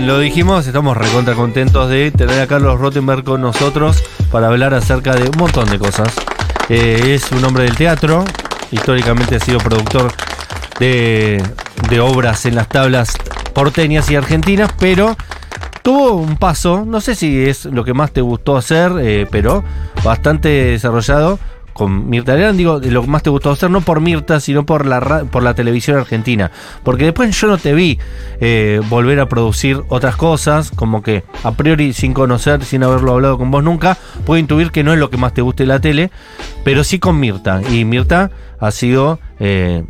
Lo dijimos, estamos recontra contentos de tener a Carlos Rottenberg con nosotros para hablar acerca de un montón de cosas. Eh, es un hombre del teatro, históricamente ha sido productor de, de obras en las tablas porteñas y argentinas, pero tuvo un paso, no sé si es lo que más te gustó hacer, eh, pero bastante desarrollado con Mirta Legrand, digo, lo que más te gustó hacer, no por Mirta, sino por la, por la televisión argentina. Porque después yo no te vi eh, volver a producir otras cosas, como que a priori sin conocer, sin haberlo hablado con vos nunca, puedo intuir que no es lo que más te guste la tele, pero sí con Mirta. Y Mirta ha sido, eh,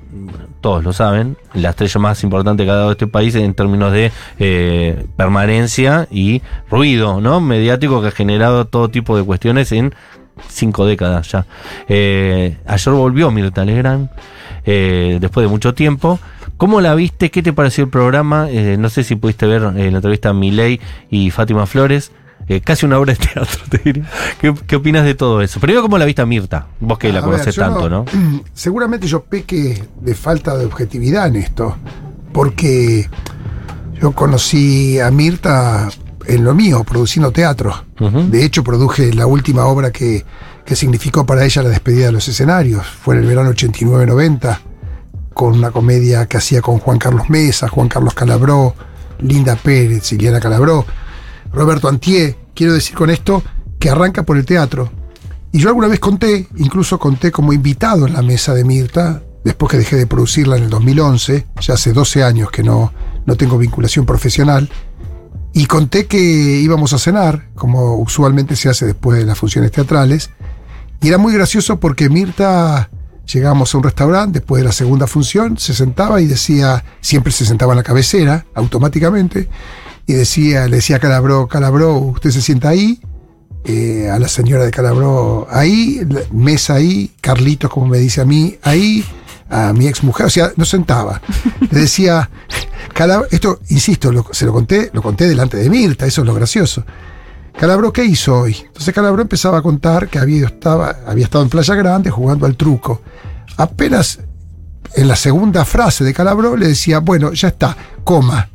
todos lo saben, la estrella más importante que ha dado este país en términos de eh, permanencia y ruido, ¿no? Mediático que ha generado todo tipo de cuestiones en cinco décadas ya. Eh, ayer volvió Mirta Legrand, eh, después de mucho tiempo. ¿Cómo la viste? ¿Qué te pareció el programa? Eh, no sé si pudiste ver eh, la entrevista a Milei y Fátima Flores. Casi una obra de teatro, te diría. ¿Qué, qué opinas de todo eso? Primero, ¿cómo la viste a Mirta? Vos que la yo tanto, ¿no? Seguramente yo peque de falta de objetividad en esto, porque yo conocí a Mirta en lo mío, produciendo teatro. De hecho, produje la última obra que, que significó para ella la despedida de los escenarios. Fue en el verano 89-90, con una comedia que hacía con Juan Carlos Mesa, Juan Carlos Calabró, Linda Pérez, Liliana Calabró, Roberto Antier. Quiero decir con esto que arranca por el teatro. Y yo alguna vez conté, incluso conté como invitado en la mesa de Mirta, después que dejé de producirla en el 2011, ya hace 12 años que no, no tengo vinculación profesional, y conté que íbamos a cenar, como usualmente se hace después de las funciones teatrales, y era muy gracioso porque Mirta, llegamos a un restaurante después de la segunda función, se sentaba y decía, siempre se sentaba en la cabecera, automáticamente, y decía, le decía a Calabró, Calabró, usted se sienta ahí, eh, a la señora de Calabró ahí, mesa ahí, Carlitos, como me dice a mí, ahí, a mi ex mujer, o sea, no sentaba. Le decía, Calab- esto, insisto, lo- se lo conté, lo conté delante de Mirta, eso es lo gracioso. Calabró, ¿qué hizo hoy? Entonces Calabró empezaba a contar que había, estaba, había estado en Playa Grande jugando al truco. Apenas en la segunda frase de Calabró le decía, bueno, ya está, coma.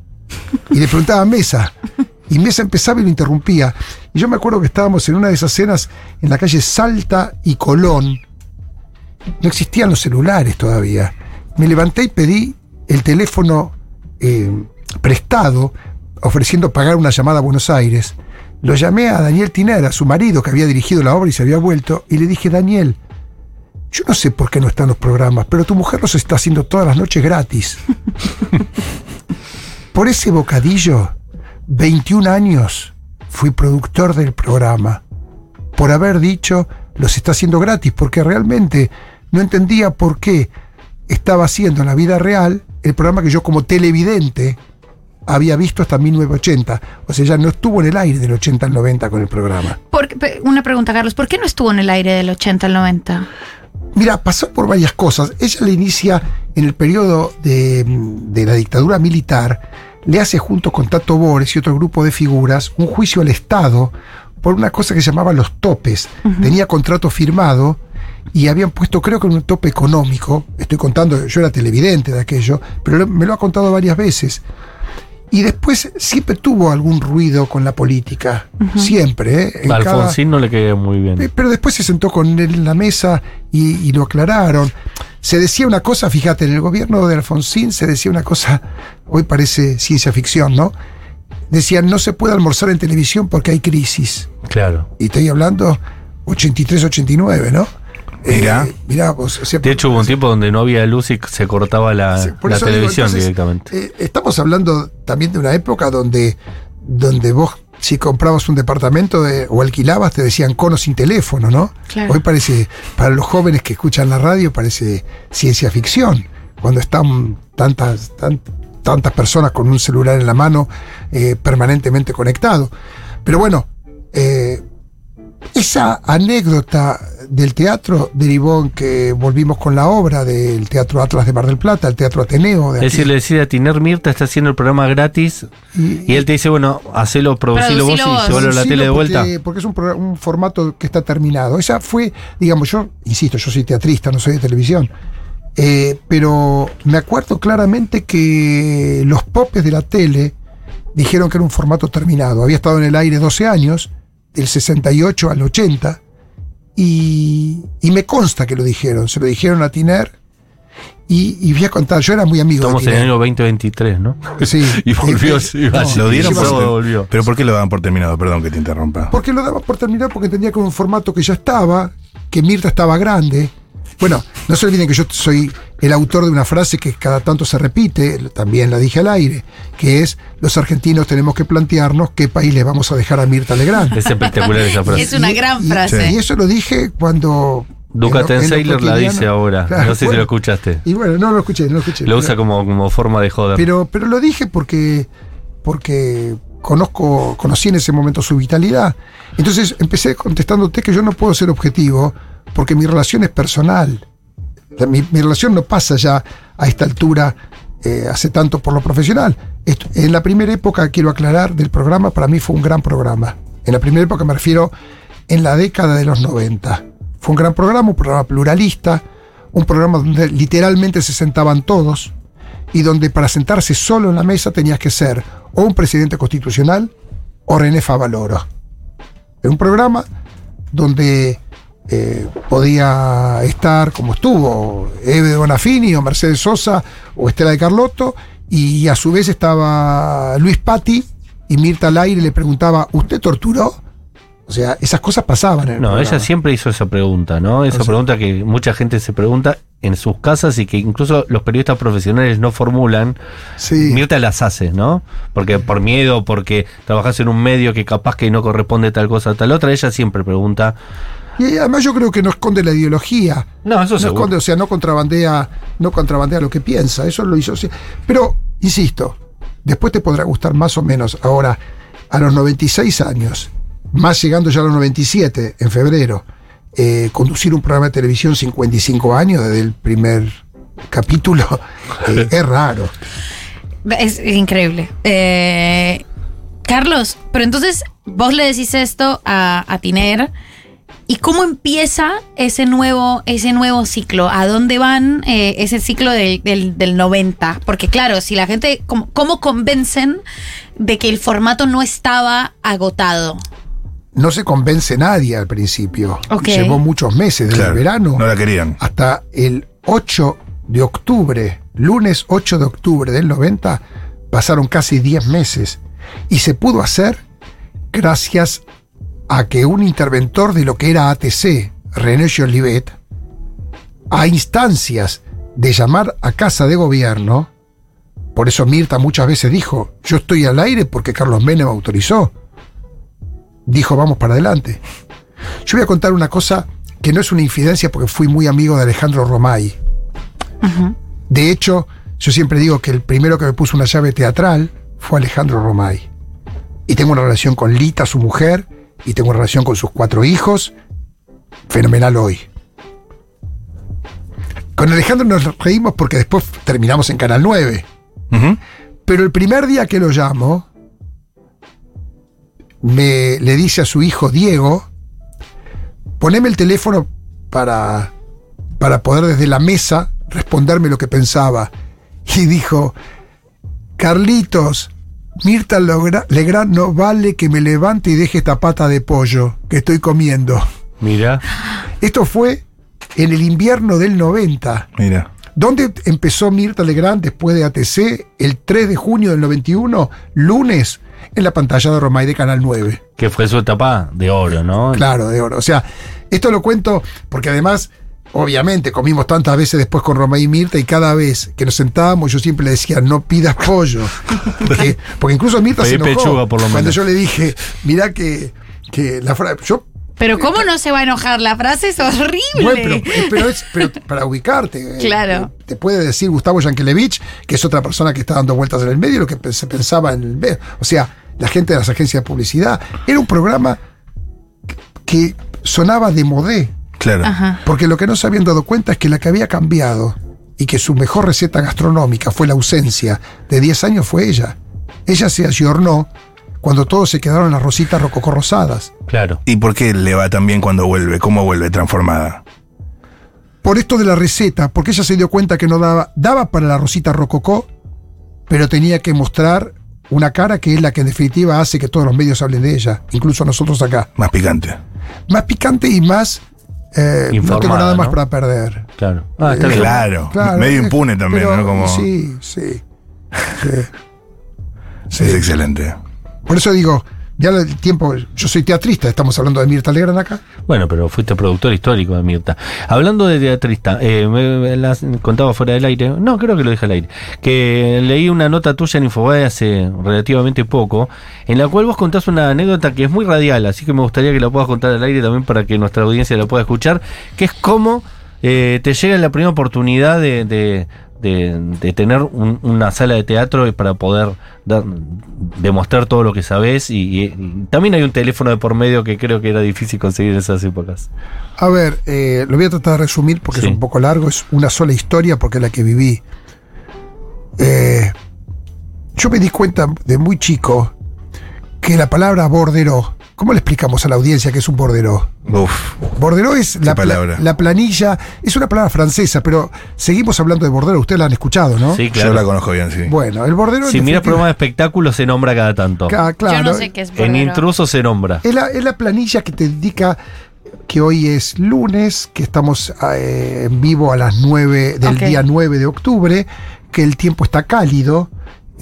Y le preguntaba a Mesa. Y Mesa empezaba y lo interrumpía. Y yo me acuerdo que estábamos en una de esas cenas en la calle Salta y Colón. No existían los celulares todavía. Me levanté y pedí el teléfono eh, prestado, ofreciendo pagar una llamada a Buenos Aires. Lo llamé a Daniel Tinera, su marido, que había dirigido la obra y se había vuelto, y le dije, Daniel, yo no sé por qué no están los programas, pero tu mujer los está haciendo todas las noches gratis. Por ese bocadillo, 21 años fui productor del programa. Por haber dicho, los está haciendo gratis, porque realmente no entendía por qué estaba haciendo en la vida real el programa que yo como televidente había visto hasta 1980. O sea, ya no estuvo en el aire del 80 al 90 con el programa. Por- una pregunta, Carlos. ¿Por qué no estuvo en el aire del 80 al 90? Mira, pasó por varias cosas. Ella le inicia en el periodo de, de la dictadura militar, le hace junto con Tato Bores y otro grupo de figuras un juicio al Estado por una cosa que se llamaba los topes. Tenía contrato firmado y habían puesto, creo que un tope económico. Estoy contando, yo era televidente de aquello, pero me lo ha contado varias veces. Y después siempre tuvo algún ruido con la política. Siempre, ¿eh? En A cada- Alfonsín no le quedó muy bien. eh, Pero después se sentó con él en la mesa y, y lo aclararon. Se decía una cosa, fíjate, en el gobierno de Alfonsín se decía una cosa, hoy parece ciencia ficción, ¿no? Decían, no se puede almorzar en televisión porque hay crisis. Claro. Y estoy hablando 83-89, ¿no? Mirá. Eh, mirá, vos, o sea, De hecho, hubo un tiempo donde no había luz y se cortaba la, Sí, por la eso digo, televisión entonces, directamente. eh, estamos hablando también de una época donde, donde vos, si comprabas un departamento de- o alquilabas, te decían cono sin teléfono, ¿no? Claro. Hoy parece, para los jóvenes que escuchan la radio, parece ciencia ficción. Cuando están tantas, tan- tantas personas con un celular en la mano eh, permanentemente conectado. Pero bueno, eh, esa anécdota del teatro derivó en que volvimos con la obra del Teatro Atlas de Mar del Plata, el Teatro Ateneo. De Es decir, le decía a Tiner Mirta está haciendo el programa gratis y, y él te dice, bueno, hacelo, producilo vos Producilo y vos. llévalo a la tele de porque- vuelta. Porque es un, un formato que está terminado. Esa fue, digamos, yo, insisto, yo soy teatrista, no soy de televisión. Eh, pero me acuerdo claramente que los popes de la tele dijeron que era un formato terminado. Había estado en el aire 12 años, del 68 al 80, y, y me consta que lo dijeron. Se lo dijeron a Tiner. Y, y voy a contar, yo era muy amigo Estamos de en el año 2023, ¿no? Sí. y volvió, Eh, sí, no, Lo dieron por volvió. Pero ¿por qué lo daban por terminado? Perdón que te interrumpa. Porque lo daba por terminado porque que era un formato que ya estaba, que Mirta estaba grande. Bueno, no se olviden que yo soy el autor de una frase que cada tanto se repite, también la dije al aire, que es los argentinos tenemos que plantearnos qué país le vamos a dejar a Mirta Legrand. Es espectacular esa frase. Es una gran y- frase. Y eso lo dije cuando... Duca en lo- en lo Sailor la dice ahora. Claro, no sé si lo escuchaste. Y bueno, no lo escuché, no lo escuché. Lo pero- usa como, como forma de joder. pero, pero lo dije porque, porque conozco, conocí en ese momento su vitalidad. Entonces empecé contestándote que yo no puedo ser objetivo porque mi relación es personal. Mi, mi relación no pasa ya a esta altura eh, hace tanto por lo profesional. Esto- en la primera época, quiero aclarar, del programa, para mí fue un gran programa. En la primera época me refiero en la década de los 90. Fue un gran programa, un programa pluralista, un programa donde literalmente se sentaban todos y donde para sentarse solo en la mesa tenías que ser o un presidente constitucional o René Favaloro. Era un programa donde eh, podía estar como estuvo Eve de Bonafini o Mercedes Sosa o Estela de Carlotto y a su vez estaba Luis Patti y Mirta al aire le preguntaba, ¿usted torturó? O sea, esas cosas pasaban en el No, programa. ella siempre hizo esa pregunta, ¿no? Esa O sea- pregunta que mucha gente se pregunta en sus casas y que incluso los periodistas profesionales no formulan. Sí. Mirta las hace, ¿no? Porque por miedo, porque trabajas en un medio que capaz que no corresponde tal cosa, tal otra, ella siempre pregunta. Y además yo creo que no esconde la ideología. No, eso no seguro. esconde, o sea, no contrabandea, no contrabandea lo que piensa. Eso lo hizo. sí. Pero, insisto, después te podrá gustar más o menos. Ahora, a los 96 años, más llegando ya a los 97, en febrero, eh, conducir un programa de televisión 55 años desde el primer capítulo, eh, es raro. Es increíble. Eh, Carlos, pero entonces vos le decís esto a, a Tiner. ¿Y cómo empieza ese nuevo, ese nuevo ciclo? ¿A dónde van eh, ese ciclo del, del, del 90? Porque claro, si la gente, ¿cómo, cómo convencen de que el formato no estaba agotado? No se convence nadie al principio. Ok. Llevó muchos meses, desde Claro, el verano. No la querían. hasta el 8 de octubre, lunes 8 de octubre del 90, pasaron casi 10 meses. Y se pudo hacer gracias a que un interventor de lo que era ATC, René Jolivet, a instancias de llamar a casa de gobierno, por eso Mirta muchas veces dijo, yo estoy al aire porque Carlos Menem autorizó. Dijo, vamos para adelante. Yo voy a contar una cosa que no es una infidencia porque fui muy amigo de Alejandro Romay. De hecho, yo siempre digo que el primero que me puso una llave teatral fue Alejandro Romay. Y tengo una relación con Lita, su mujer, y tengo una relación con sus cuatro hijos, fenomenal hoy. Con Alejandro nos reímos porque después terminamos en Canal 9. Ujú. Pero el primer día que lo llamo, me le dice a su hijo Diego, poneme el teléfono para, para poder desde la mesa responderme lo que pensaba. Y dijo, Carlitos, Mirta Legrand no vale que me levante y deje esta pata de pollo que estoy comiendo. Mira, Esto fue en el invierno del 90. Mira. ¿Dónde empezó Mirta Legrand después de ATC? El 3 de junio del 91, lunes, en la pantalla de Romay de Canal 9. que fue su etapa de oro, ¿no? Claro, de oro. O sea, esto lo cuento porque además, obviamente, comimos tantas veces después con Romay y Mirta y cada vez que nos sentábamos yo siempre le decía, no pidas pollo. Porque, porque incluso Mirta se enojó. pechuga, por lo Cuando menos. yo le dije, mirá que, que la frase... Yo Pero ¿cómo no se va a enojar? La frase es horrible. Bueno, pero, eh, pero es pero para ubicarte. eh, Claro. eh, Te puede decir Gustavo Yankelevich, que es otra persona que está dando vueltas en el medio, lo que se pensaba en el medio. O sea, la gente de las agencias de publicidad. Era un programa que sonaba de modé. Claro. Ajá. Porque lo que no se habían dado cuenta es que la que había cambiado y que su mejor receta gastronómica fue la ausencia de 10 años fue ella. Ella se ayornó cuando todos se quedaron las rositas rococó rosadas. Claro. ¿Y por qué le va tan bien cuando vuelve? ¿Cómo vuelve transformada? por esto de la receta, porque ella se dio cuenta que no daba, daba para la rosita rococó, pero tenía que mostrar una cara que es la que en definitiva hace que todos los medios hablen de ella, incluso nosotros acá. Más picante. Más picante y más... eh, no tengo nada más ¿no? para perder. Claro. Ah, está bien. Claro. Claro, Medio impune también, pero ¿no? Como, Sí, sí. sí. Sí. Es excelente. Por eso digo, ya el tiempo, yo soy teatrista, estamos hablando de Mirta Legrand acá. Bueno, pero fuiste productor histórico de Mirta. Hablando de teatrista, eh, me, me contaba fuera del aire, no, creo que lo dije al aire, que leí una nota tuya en Infobae hace relativamente poco, en la cual vos contás una anécdota que es muy radial, así que me gustaría que la puedas contar al aire también para que nuestra audiencia la pueda escuchar, que es cómo eh, te llega la primera oportunidad de- de- de tener un- una sala de teatro para poder dar- demostrar todo lo que sabés y, y- y también hay un teléfono de por medio que creo que era difícil conseguir en esas épocas. A ver, eh, lo voy a tratar de resumir porque Sí. es un poco largo, es una sola historia porque es la que viví. Eh, yo me di cuenta de muy chico que la palabra bordero, ¿cómo le explicamos a la audiencia que es un bordero? Uf. Bordero es la, pla- palabra? la planilla, es una palabra francesa, pero seguimos hablando de bordero, ustedes la han escuchado, ¿no? Sí, Yo claro. la conozco bien, sí. Bueno, el bordero en Si miras programas de espectáculos se nombra cada tanto. Ca- claro, Yo no sé qué es En bordero. intruso se nombra. Es la, es la planilla que te indica que hoy es lunes, que estamos eh, en vivo a las 9 del día 9 de octubre, que el tiempo está cálido,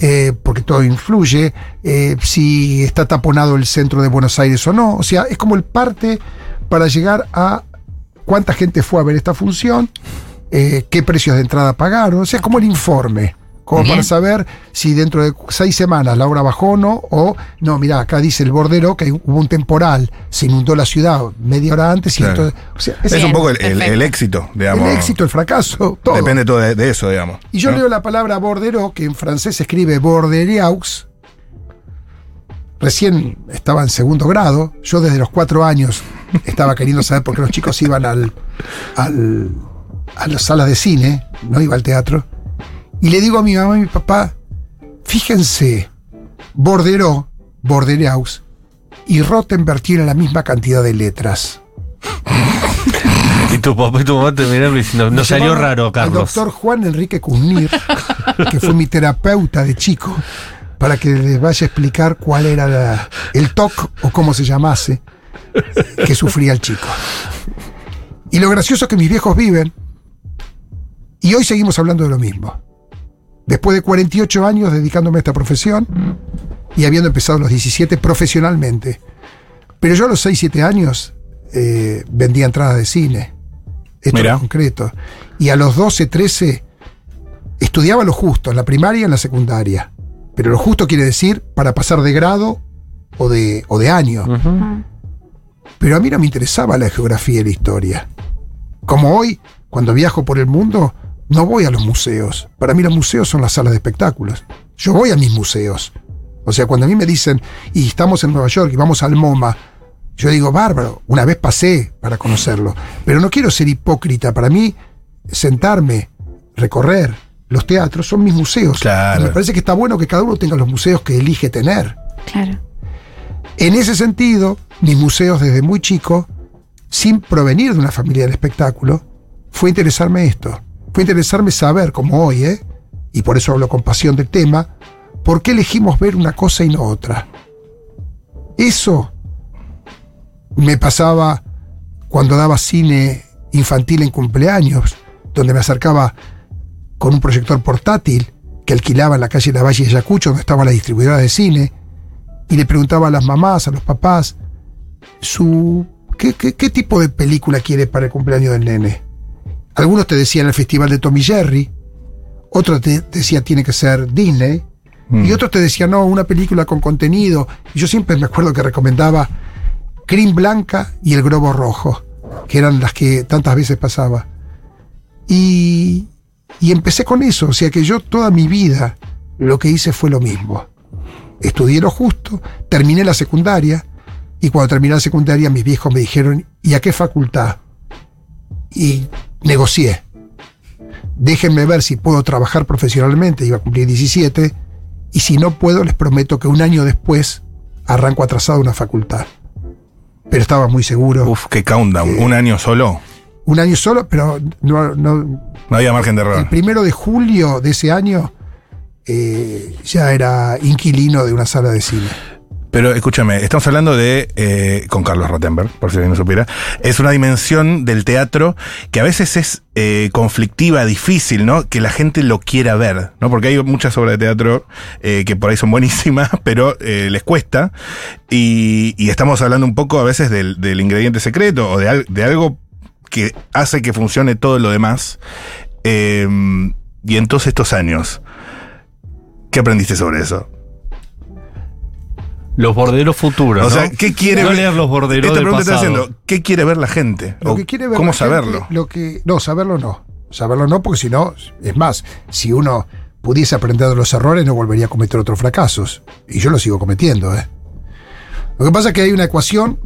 eh, porque todo influye, eh, si está taponado el centro de Buenos Aires o no. O sea, es como el parte para llegar a cuánta gente fue a ver esta función, eh, qué precios de entrada pagaron, o sea, como el informe. Como Bien. para saber si dentro de seis semanas la obra bajó o no, o no, mira, acá dice el bordero que hubo un temporal, se inundó la ciudad media hora antes y Claro. entonces. O sea, es Bien, un poco el, el- perfecto. el éxito, el digamos. éxito, el fracaso, todo. Depende todo de, de eso, digamos. Y yo ¿no? leo la palabra bordero, que en francés se escribe borderiaux. Recién estaba en segundo grado. Yo desde los cuatro años estaba queriendo saber por qué los chicos iban al, al- a las salas de cine, no iba al teatro. Y le digo a mi mamá y mi papá, fíjense, bordero, borderiaux, y Rottenberg tiene la misma cantidad de letras. Y tu papá y tu mamá te miraron diciendo, no salió raro, Carlos. doctor Juan Enrique Cuznir, que fue mi terapeuta de chico, para que les vaya a explicar cuál era la- el TOC o cómo se llamase que sufría el chico. Y lo gracioso es que mis viejos viven y hoy seguimos hablando de lo mismo. Después de 48 años dedicándome a esta profesión y habiendo empezado a los 17 profesionalmente. Pero yo a los 6, 7 años eh, vendía entradas de cine. Esto Mirá. en concreto. Y a los 12, 13 estudiaba lo justo, en la primaria y en la secundaria. Pero lo justo quiere decir para pasar de grado o de, o de año. Pero a mí no me interesaba la geografía y la historia. Como hoy, cuando viajo por el mundo, no voy a los museos. Para mí los museos son las salas de espectáculos. Yo voy a mis museos. O sea, cuando a mí me dicen, y estamos en Nueva York y vamos al MoMA, yo digo, bárbaro, una vez pasé para conocerlo. Pero no quiero ser hipócrita. Para mí, sentarme, recorrer los teatros son mis museos. Claro. Y me parece que está bueno que cada uno tenga los museos que elige tener. Claro. En ese sentido, mis museos desde muy chico, sin provenir de una familia del espectáculo, fue interesarme esto. Fue interesarme saber, como hoy, ¿eh? y por eso hablo con pasión del tema, por qué elegimos ver una cosa y no otra. Eso me pasaba cuando daba cine infantil en cumpleaños, donde me acercaba con un proyector portátil que alquilaba en la calle Lavalle de Ayacucho, donde estaba la distribuidora de cine, y le preguntaba a las mamás, a los papás, su, ¿qué, qué, qué tipo de película quiere para el cumpleaños del nene? Algunos te decían el festival de Tommy Jerry, otros te decían tiene que ser Disney, y otros te decían no, una película con contenido. Y yo siempre me acuerdo que recomendaba Cream Blanca y El Globo Rojo, que eran las que tantas veces pasaba. Y, y empecé con eso, o sea que yo toda mi vida lo que hice fue lo mismo estudié lo justo, terminé la secundaria y cuando terminé la secundaria mis viejos me dijeron, ¿y a qué facultad? Y negocié. Déjenme ver si puedo trabajar profesionalmente, iba a cumplir 17, y si no puedo les prometo que un año después arranco atrasado una facultad. Pero estaba muy seguro. Uf, qué countdown. Un año solo. Un año solo, pero no, no, No había margen de el error. primero de julio de ese año eh, ya era inquilino de una sala de cine. Pero escúchame, estamos hablando de, eh, con Carlos Rottenberg, por si alguien no supiera, es una dimensión del teatro que a veces es eh, conflictiva, difícil, ¿no? Que la gente lo quiera ver, ¿no? Porque hay muchas obras de teatro eh, que por ahí son buenísimas, pero les cuesta. Y, estamos hablando un poco a veces del, ingrediente secreto o de, de algo que hace que funcione todo lo demás. Eh, y en todos estos años, ¿qué aprendiste sobre eso? Los borderos futuros. O ¿no? sea, ¿qué quiere no ver? leer los borderos Esta del pregunta está pasado. haciendo, ¿qué quiere ver la gente? Lo O que quiere ver ¿Cómo la gente, saberlo? lo que, no, saberlo no. Saberlo no, porque si no, es más, si uno pudiese aprender de los errores, no volvería a cometer otros fracasos. Y yo lo sigo cometiendo, ¿eh? Lo que pasa es que hay una ecuación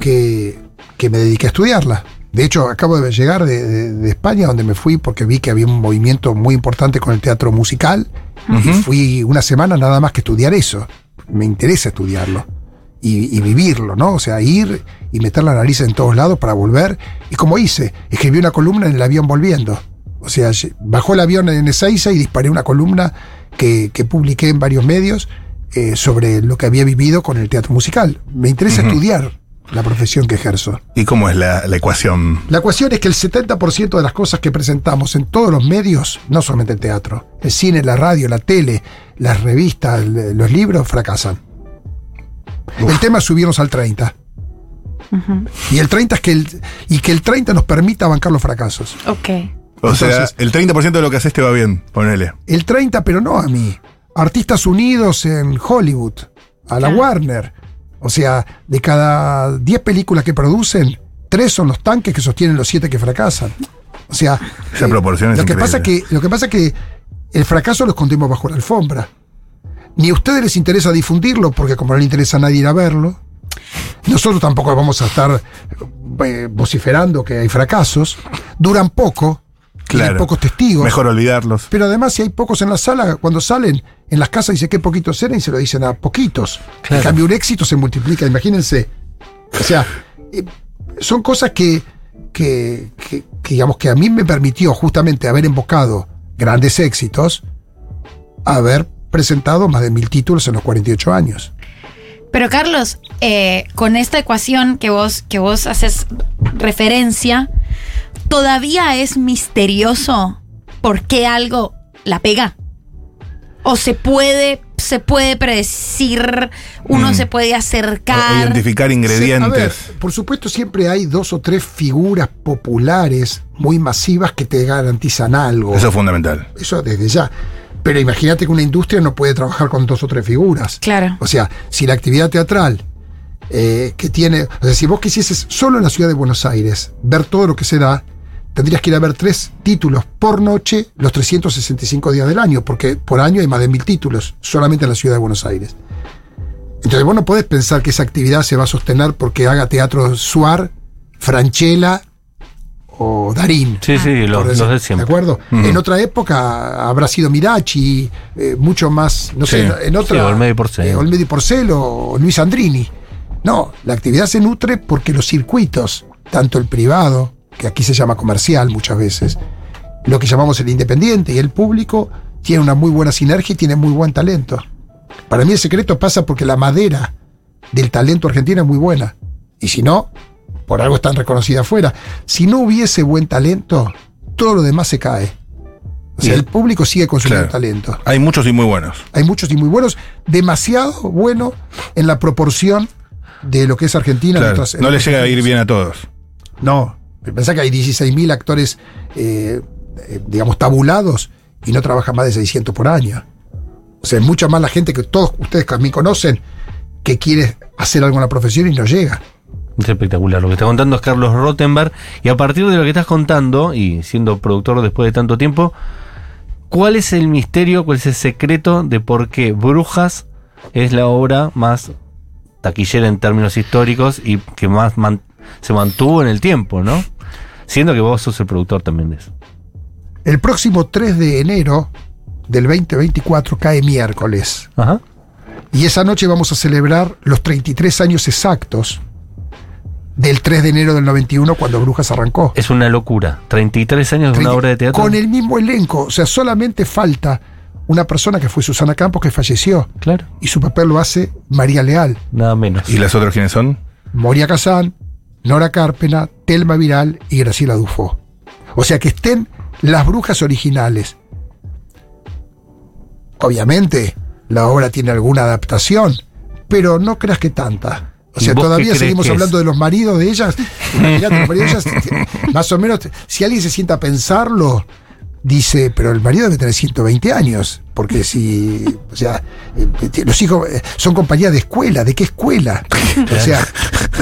que, que me dediqué a estudiarla. De hecho, acabo de llegar de, de- de España, donde me fui porque vi que había un movimiento muy importante con el teatro musical. Y fui una semana nada más que estudiar eso. Me interesa estudiarlo y, y vivirlo, ¿no? O sea, ir y meter la nariz en todos lados para volver. Y como hice, escribí una columna en el avión volviendo. O sea, bajó el avión en Ezeiza y disparé una columna que, que publiqué en varios medios eh, sobre lo que había vivido con el teatro musical. Me interesa estudiar la profesión que ejerzo. ¿Y cómo es la, la ecuación? La cuestión es que el 70% de las cosas que presentamos en todos los medios, no solamente el teatro, el cine, la radio, la tele, las revistas, los libros, fracasan. El tema es subirnos al 30. Y el 30 es que el, y que el 30 nos permita bancar los fracasos. Ok. O sea, el 30% de lo que haces te va bien, ponele. El 30, pero no a mí. Artistas unidos en Hollywood, a la. Warner. O sea, de cada 10 películas que producen, 3 son los tanques que sostienen los 7 que fracasan. O sea, Esa proporción es lo que pasa que Lo que pasa es que el fracaso lo escondemos bajo la alfombra. Ni a ustedes les interesa difundirlo, porque como no le interesa a nadie ir a verlo, nosotros tampoco vamos a estar eh, vociferando que hay fracasos. Duran poco, Claro. pocos testigos. Mejor olvidarlos. Pero además, si hay pocos en la sala, cuando salen en las casas dice que poquitos eran y se lo dicen a poquitos. Claro. En cambio, un éxito se multiplica, imagínense. O sea, eh, son cosas que, que, que- que, digamos, que a mí me permitió justamente haber embocado grandes éxitos, haber presentado más de mil títulos en los 48 años. Pero Carlos, eh, con esta ecuación que vos, que vos haces referencia, todavía es misterioso por qué algo la pega. O se puede, se puede predecir, uno Mm. se puede O- acercar. identificar Sí, a ver, ingredientes. por supuesto, siempre hay dos o tres figuras populares muy masivas que te garantizan algo. Eso es fundamental. Eso desde ya. Pero imagínate que una industria no puede trabajar con dos o tres figuras. Claro. O sea, si la actividad teatral eh, que tiene. O sea, si vos quisieses solo en la ciudad de Buenos Aires ver todo lo que se da, tendrías que ir a ver tres títulos por noche los 365 días del año, porque por año hay más de mil títulos, solamente en la ciudad de Buenos Aires. Entonces vos no podés pensar que esa actividad se va a sostener porque haga teatro Suar, Franchella o Darín. Sí, sí, por los, decir, los de siempre. ¿De acuerdo? En otra época habrá sido Mirachi, eh, mucho más, no Sí. sé, en otra. Sí, Olmedo y Porcel. eh, Olmedo y Porcel o Luis Andrini. No, la actividad se nutre porque los circuitos, tanto el privado, que aquí se llama comercial muchas veces, lo que llamamos el independiente y el público, tiene una muy buena sinergia y tiene muy buen talento. Para mí el secreto pasa porque la madera del talento argentino es muy buena. Y si no, por algo es tan reconocida afuera. Si no hubiese buen talento, todo lo demás se cae. O sea, el público sigue consumiendo Claro. talento. Hay muchos y muy buenos. Hay muchos y muy buenos, demasiado bueno en la proporción de lo que es Argentina. en Claro, otras- en no le llega a ir bien a todos. No, pensá que hay 16.000 actores, eh, eh, digamos, tabulados y no trabajan más de 600 por año. O sea, es mucha más la gente que todos ustedes también conocen que quiere hacer algo en la profesión y no llega. Es espectacular. Lo que está contando es Carlos Rottenberg. Y a partir de lo que estás contando, y siendo productor después de tanto tiempo, ¿cuál es el misterio, cuál es el secreto de por qué Brujas es la obra más taquillera en términos históricos y que más se mantuvo en el tiempo, ¿no? Siendo que vos sos el productor también de eso. El próximo 3 de enero del 2024 cae miércoles. Ajá. Y esa noche vamos a celebrar los 33 años exactos del 3 de enero del 91 cuando Brujas arrancó. Es una locura. 33 años de una obra de teatro. Con el mismo elenco. O sea, solamente falta una persona que fue Susana Campos que falleció. Claro, Y su papel lo hace María Leal. nada menos. ¿Y las otras quiénes son? Moria Kazán, Nora Carpena, Telma Viral y Graciela Dufo. O sea que estén las brujas originales. Obviamente, la obra tiene alguna adaptación, pero no creas que tanta. O ¿Y sea, todavía seguimos es? hablando de los maridos de ellas. Los maridos de ellas, más o menos, si alguien se sienta a pensarlo, dice, pero el marido debe tener 120 años, porque si, o sea, eh, los hijos eh, son compañía de escuela, ¿de qué escuela? O sea,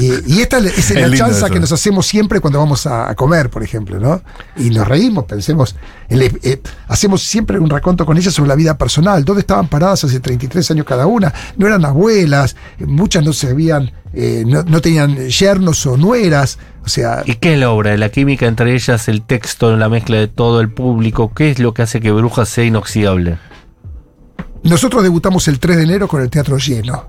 y esta es la chanza eso. que nos hacemos siempre cuando vamos a, a comer, por ejemplo, ¿no? Y nos reímos, pensemos, eh, hacemos siempre un raconto con ellas sobre la vida personal, dónde estaban paradas hace 33 años cada una, no eran abuelas, muchas no se habían, eh, no, no tenían yernos o nueras, o sea, ¿Y qué es la obra? La química entre ellas, el texto, la mezcla de todo el público. ¿Qué es lo que hace que Brujas sea inoxidable? Nosotros debutamos el 3 de enero con el teatro lleno,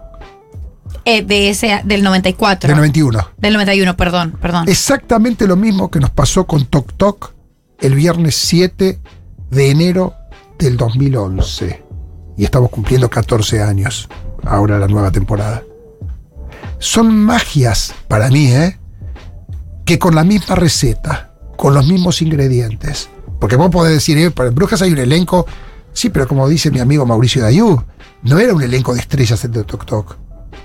Eh, de ese, del 94. del 91. Del 91, perdón, perdón. Exactamente lo mismo que nos pasó con Tok Tok el viernes 7 de enero del 2011. Y estamos cumpliendo 14 años, ahora la nueva temporada. Son magias para mí, ¿eh? Que con la misma receta, con los mismos ingredientes. Porque vos podés decir, eh, para Brujas hay un elenco. Sí, pero como dice mi amigo Mauricio Dayú, no era un elenco de estrellas el de Tok Tok.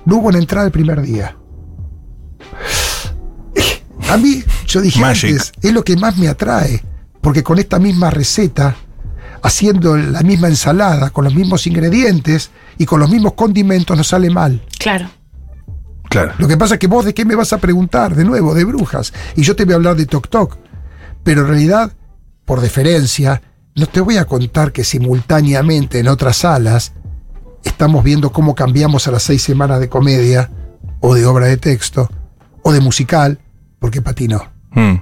No hubo una entrada el primer día. A mí, yo dije Magic. antes, es lo que más me atrae, porque con esta misma receta, haciendo la misma ensalada, con los mismos ingredientes y con los mismos condimentos, no sale mal. Claro. Claro. Lo que pasa es que vos de qué me vas a preguntar, de nuevo, de brujas, y yo te voy a hablar de Tok Tok, pero en realidad, por deferencia, no te voy a contar que simultáneamente en otras salas estamos viendo cómo cambiamos a las seis semanas de comedia, o de obra de texto, o de musical, porque patinó. Mm.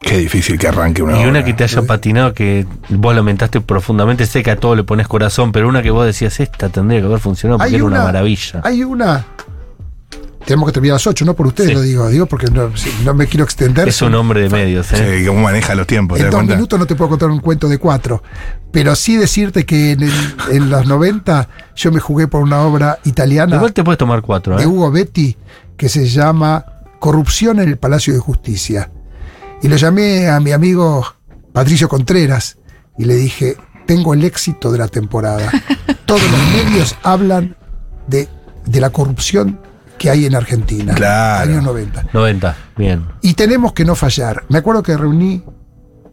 Qué difícil que arranque una y una obra. que te haya patinado que vos lamentaste profundamente. Sé que a todo le pones corazón, pero una que vos decías, esta tendría que haber funcionado porque era una, maravilla. Hay una. Tenemos que terminar a las 8, no por ustedes Sí. lo digo, digo porque no, si- no me quiero extender. Es un hombre de medios, ¿eh? Sí, cómo maneja los tiempos, ¿te En dos cuenta? minutos no te puedo contar un cuento de cuatro. Pero sí decirte que en, el- en los 90 yo me jugué por una obra italiana Igual te puedes tomar cuatro, de ¿eh? Hugo Betti que se llama Corrupción en el Palacio de Justicia. Y lo llamé a mi amigo Patricio Contreras y le dije, tengo el éxito de la temporada. Todos los medios hablan de, de la corrupción que hay en Argentina. Claro. Años 90. 90, bien. Y tenemos que no fallar. Me acuerdo que reuní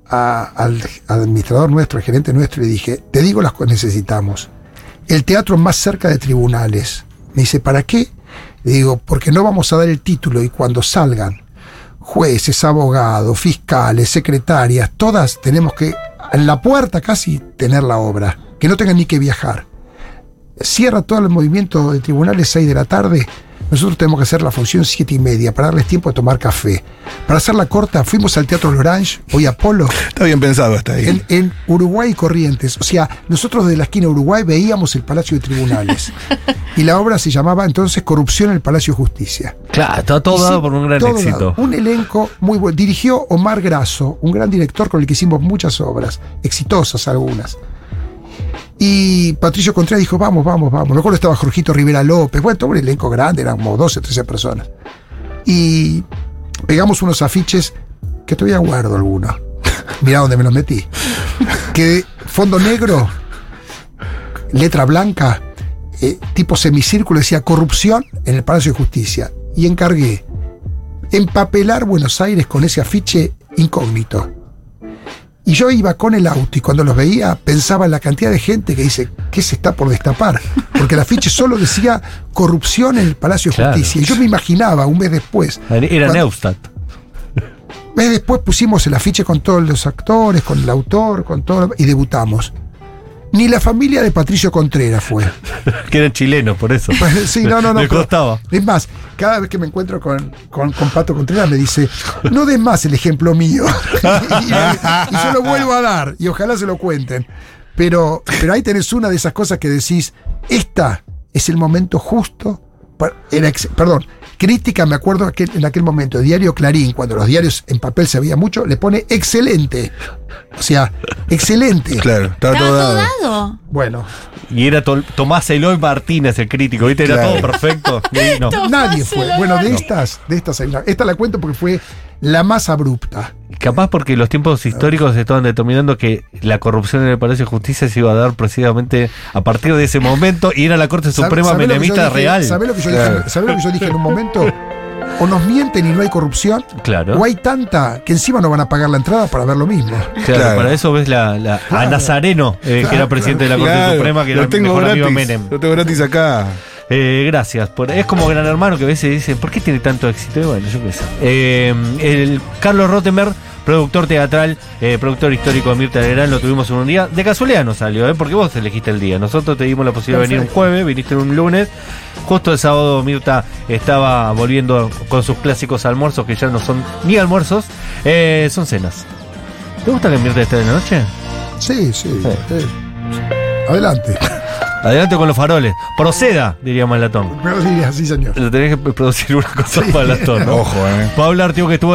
a- al administrador nuestro, al gerente nuestro, y le dije, te digo las que necesitamos. El teatro más cerca de tribunales. Me dice, ¿para qué? Le digo, porque no vamos a dar el título y cuando salgan jueces, abogados, fiscales, secretarias, todas tenemos que, en la puerta casi, tener la obra. Que no tengan ni que viajar. Cierra todo el movimiento de tribunales 6 de la tarde. Nosotros tenemos que hacer la función 7 y media para darles tiempo de tomar café. Para hacerla corta, fuimos al Teatro Lorange, hoy Apolo, Está bien pensado hasta ahí. en, en Uruguay y Corrientes. O sea, nosotros desde la esquina de Uruguay veíamos el Palacio de Tribunales. y la obra se llamaba entonces Corrupción en el Palacio de Justicia. Claro, está todo dado sí, por un gran todo éxito. dado. Un elenco muy bueno. Dirigió Omar Grasso, un gran director con el que hicimos muchas obras, exitosas algunas. Y Patricio Contreras dijo, vamos, vamos, vamos. Me acuerdo estaba Jorgito Rivera López, bueno, todo un elenco grande, eran como 12, 13 personas. Y pegamos unos afiches que todavía guardo algunos. Mirá dónde me los metí. Que fondo negro, letra blanca, eh, tipo semicírculo, decía corrupción en el Palacio de Justicia. Y encargué empapelar Buenos Aires con ese afiche incógnito. Y yo iba con el auto y cuando los veía pensaba en la cantidad de gente que dice, ¿qué se está por destapar? Porque el afiche solo decía corrupción en el Palacio de Claro. Justicia. Y yo me imaginaba un mes después. Era Neustadt. un mes después pusimos el afiche con todos los actores, con el autor, con todo, y debutamos. Ni la familia de Patricio Contreras fue. Que eran chilenos, por eso. Sí, no, no, no. Pero- costaba. Es más, cada vez que me encuentro con, con, con Pato Contreras me dice, no des más el ejemplo mío. y, y yo lo vuelvo a dar, y ojalá se lo cuenten. Pero, pero ahí tenés una de esas cosas que decís, esta es el momento justo Pa- Era ex- perdón, crítica, me acuerdo aquel- en aquel momento, Diario Clarín, cuando los diarios en papel se veía mucho, le pone excelente. O sea, excelente. Claro, estaba Estaba todo todo dado. dado. Bueno, Y era Tol- Tomás Eloy Martínez el crítico, ¿viste? Era todo perfecto. Y no. Nadie fue. Eloy Bueno, de estas, de estas hay una- Esta la cuento porque fue la más abrupta. Capaz porque los tiempos históricos estaban determinando que la corrupción en el Palacio de Justicia se iba a dar precisamente a partir de ese momento y era la Corte ¿Sabe- Suprema menemista real. ¿Sabe lo, que yo Claro. dije, ¿sabe lo que yo dije en un momento? O nos mienten y no hay corrupción, Claro. o hay tanta que encima no van a pagar la entrada para ver lo mismo. Claro, Claro. para eso ves la, la- a Claro. Nazareno, eh, que era Claro, presidente de la Corte Claro, Suprema, que era lo tengo mejor amigo. Menem. Lo tengo gratis acá. Eh, gracias. Por, es como Gran Hermano que a veces dicen, ¿por qué tiene tanto éxito? Y bueno, yo qué sé. Eh, el Carlos Rottenberg, productor teatral, eh, productor histórico de Mirta Legrand, lo tuvimos en un día. De casualidad no salió, ¿eh? porque vos elegiste el día. Nosotros te dimos la posibilidad de venir un jueves, viniste un lunes. Justo el sábado Mirta estaba volviendo con sus clásicos almuerzos, que ya no son ni almuerzos, eh, son cenas. ¿Te gusta que Mirta esté de la noche? Sí, sí. eh. Adelante. Adelante con los faroles. Proceda, diría Malatón. Pero sí, así, señor. Tenés que producir una cosa para Malatón, ¿no? Ojo, eh. Pablo Artigo que estuvo